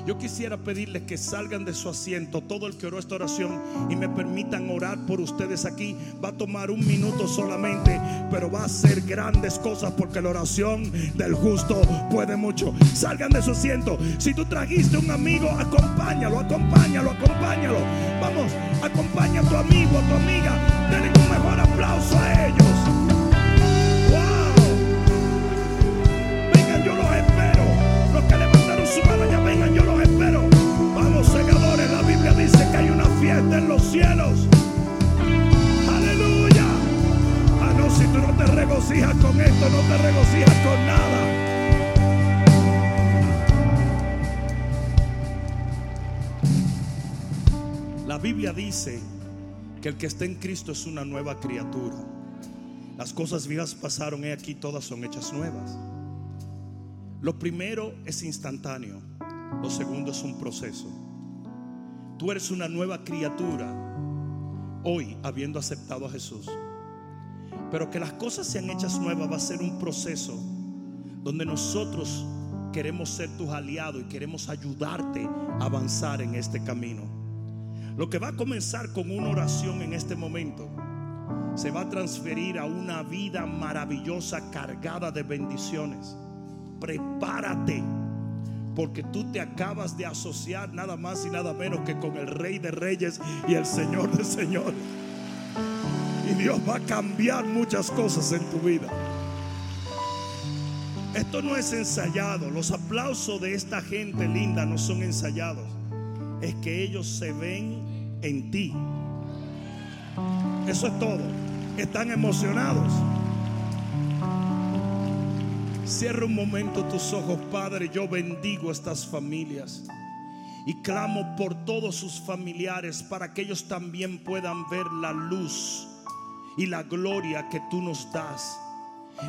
Yo quisiera pedirles que salgan de su asiento, todo el que oró esta oración, y me permitan orar por ustedes aquí. Va a tomar un minuto solamente, pero va a hacer grandes cosas porque la oración del justo puede mucho. Salgan de su asiento. Si tú trajiste un amigo, acompáñalo, acompáñalo, acompáñalo. Vamos, acompaña a tu amigo, a tu amiga. Denle un mejor aplauso a ellos. Ya vengan, yo los espero. Vamos, segadores. La Biblia dice que hay una fiesta en los cielos. Aleluya. Ah, no, si tú no te regocijas con esto, no te regocijas con nada. La Biblia dice que el que está en Cristo es una nueva criatura. Las cosas viejas pasaron, y aquí todas son hechas nuevas. Lo primero es instantáneo, lo segundo es un proceso. Tú eres una nueva criatura hoy habiendo aceptado a Jesús. Pero que las cosas sean hechas nuevas va a ser un proceso donde nosotros queremos ser tus aliados y queremos ayudarte a avanzar en este camino. Lo que va a comenzar con una oración en este momento se va a transferir a una vida maravillosa cargada de bendiciones. Prepárate, porque tú te acabas de asociar nada más y nada menos que con el Rey de Reyes y el Señor de Señores. Y Dios va a cambiar muchas cosas en tu vida. Esto no es ensayado. Los aplausos de esta gente linda no son ensayados. Es que ellos se ven en ti. Eso es todo. Están emocionados. Cierra un momento tus ojos, Padre. Yo bendigo estas familias. Y clamo por todos sus familiares para que ellos también puedan ver la luz y la gloria que tú nos das.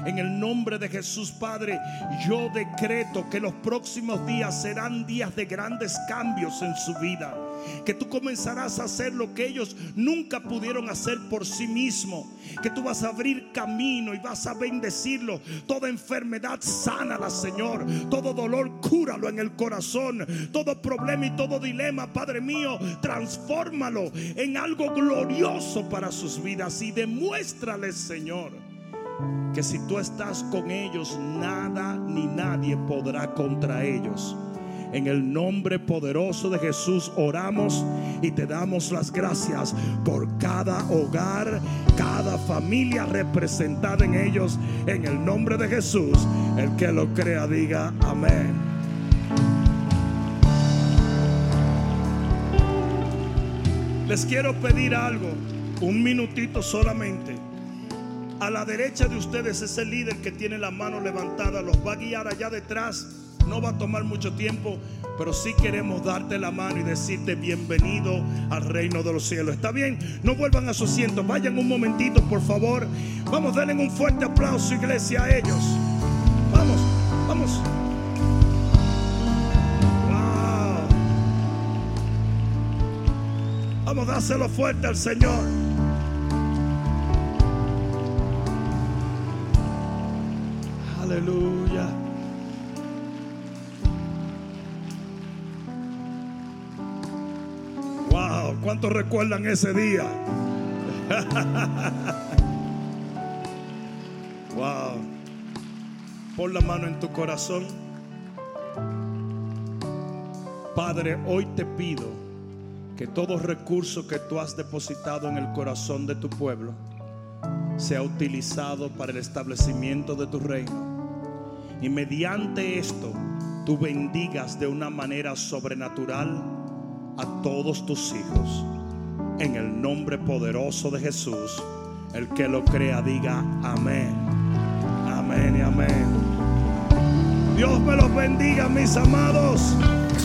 En el nombre de Jesús, Padre, yo decreto que los próximos días serán días de grandes cambios en su vida. Que tú comenzarás a hacer lo que ellos nunca pudieron hacer por sí mismos. Que tú vas a abrir camino y vas a bendecirlo. Toda enfermedad, sánala, Señor. Todo dolor, cúralo en el corazón. Todo problema y todo dilema, Padre mío, transfórmalo en algo glorioso para sus vidas. Y demuéstrales, Señor que si tú estás con ellos, nada ni nadie podrá contra ellos. En el nombre poderoso de Jesús oramos y te damos las gracias por cada hogar, cada familia representada en ellos. En el nombre de Jesús, el que lo crea diga amén. Les quiero pedir algo, un minutito solamente. A la derecha de ustedes ese líder que tiene la mano levantada los va a guiar allá detrás. No va a tomar mucho tiempo, pero sí queremos darte la mano y decirte bienvenido al reino de los cielos. ¿Está bien? No vuelvan a su asiento. Vayan un momentito, por favor. Vamos, denle un fuerte aplauso, iglesia, a ellos. Vamos, vamos. Wow. Vamos, dáselo fuerte al Señor. Aleluya. Wow, ¿cuántos recuerdan ese día? wow. Pon la mano en tu corazón. Padre, hoy te pido que todo recurso que tú has depositado en el corazón de tu pueblo sea utilizado para el establecimiento de tu reino y mediante esto tú bendigas de una manera sobrenatural a todos tus hijos. En el nombre poderoso de Jesús, el que lo crea diga amén. Amén y amén. Dios me los bendiga, mis amados.